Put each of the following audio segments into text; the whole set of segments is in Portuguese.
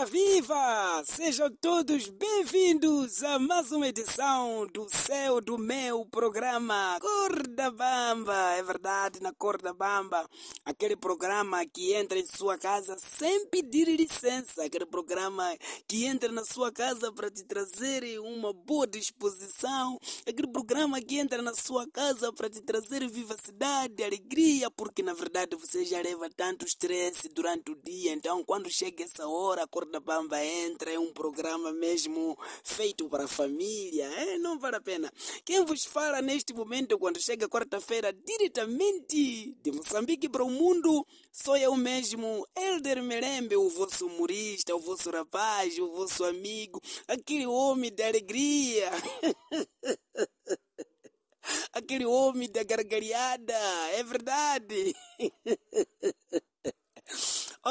Viva! Sejam todos bem-vindos a mais uma edição do Céu do Meu programa Corda Bamba. É verdade, na Corda Bamba, aquele programa que entra em sua casa sem pedir licença, aquele programa que entra na sua casa para te trazer uma boa disposição, aquele programa que entra na sua casa para te trazer vivacidade, alegria, porque na verdade você já leva tanto estresse durante o dia, então quando chega essa hora, a Corda Bamba entra, é um programa mesmo feito para a família, é, não vale a pena. Quem vos fala neste momento, quando chega quarta-feira, diretamente de Moçambique para o mundo, sou eu mesmo, Elder Melembe, o vosso humorista, o vosso rapaz, o vosso amigo, aquele homem de alegria. aquele homem da gargalhada, é verdade.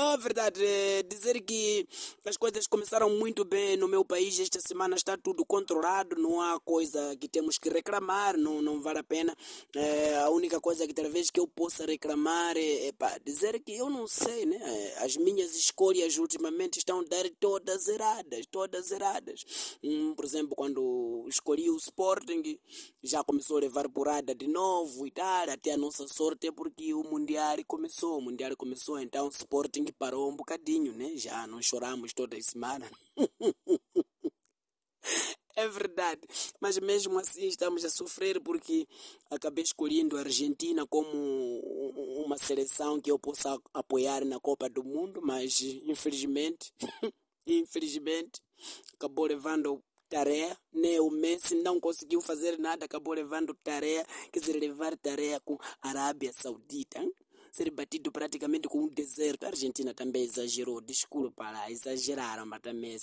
Oh, verdade, é dizer que as coisas começaram muito bem no meu país. Esta semana está tudo controlado, não há coisa que temos que reclamar, não, não vale a pena. É, a única coisa que talvez que eu possa reclamar é, é pá, dizer que eu não sei, né? É, As minhas escolhas ultimamente estão a dar todas erradas, todas erradas. Hum, por exemplo, quando escolhi o Sporting, já começou a levar porrada de novo e tal. Até a nossa sorte é porque o Mundial começou, o Mundial começou, então o Sporting parou um bocadinho, né? Já não choramos toda semana. É verdade, mas mesmo assim estamos a sofrer porque acabei escolhendo a Argentina como uma seleção que eu possa apoiar na Copa do Mundo, mas infelizmente, infelizmente, acabou levando tarefa, né? O Messi não conseguiu fazer nada, acabou levando tarefa, quer dizer, levar tarefa com a Arábia Saudita. Hein? Ser batido praticamente com um deserto. A Argentina também exagerou, desculpa lá, exageraram, mas também,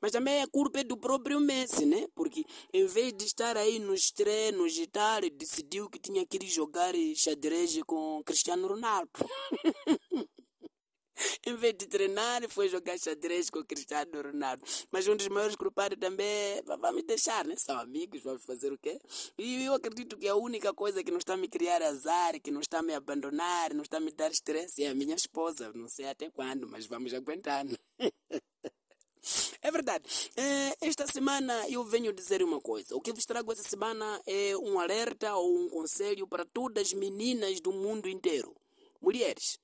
mas também a culpa é do próprio Messi, né? Porque em vez de estar aí nos treinos e tal, decidiu que tinha que ir jogar xadrez com Cristiano Ronaldo. em vez de treinar, foi jogar xadrez com o Cristiano Ronaldo. Mas um dos maiores culpados também é, vamos deixar, né? São amigos, vamos fazer o quê? E eu acredito que a única coisa que não está a me criar azar, que não está a me abandonar, não está a me dar estresse é a minha esposa. Não sei até quando, mas vamos aguentar. Né? É verdade. É, esta semana eu venho dizer uma coisa. O que vos trago essa semana é um alerta ou um conselho para todas as meninas do mundo inteiro. Mulheres,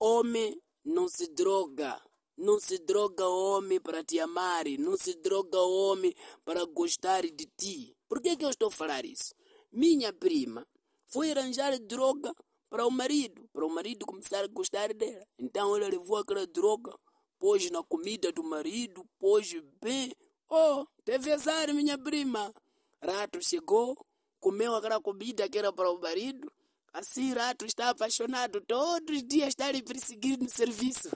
homem não se droga. Não se droga homem para te amar. Não se droga homem para gostar de ti. Por que, que eu estou a falar isso? Minha prima foi arranjar droga para o marido. Para o marido começar a gostar dela. Então ela levou aquela droga, pôs na comida do marido, pôs bem. Oh, teve azar, minha prima. Rato chegou, comeu aquela comida que era para o marido. Assim, rato está apaixonado. Todos os dias está lhe perseguindo no serviço.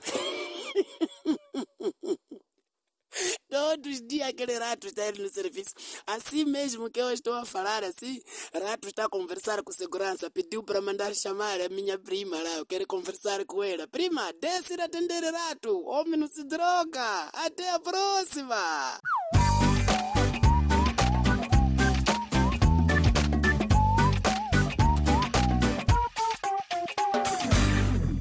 Todos os dias aquele rato está no serviço. Assim mesmo que eu estou a falar assim, rato está a conversar com segurança. Pediu para mandar chamar a minha prima lá. Eu quero conversar com ela. Prima, desce ir atender rato. Homem não se droga. Até a próxima.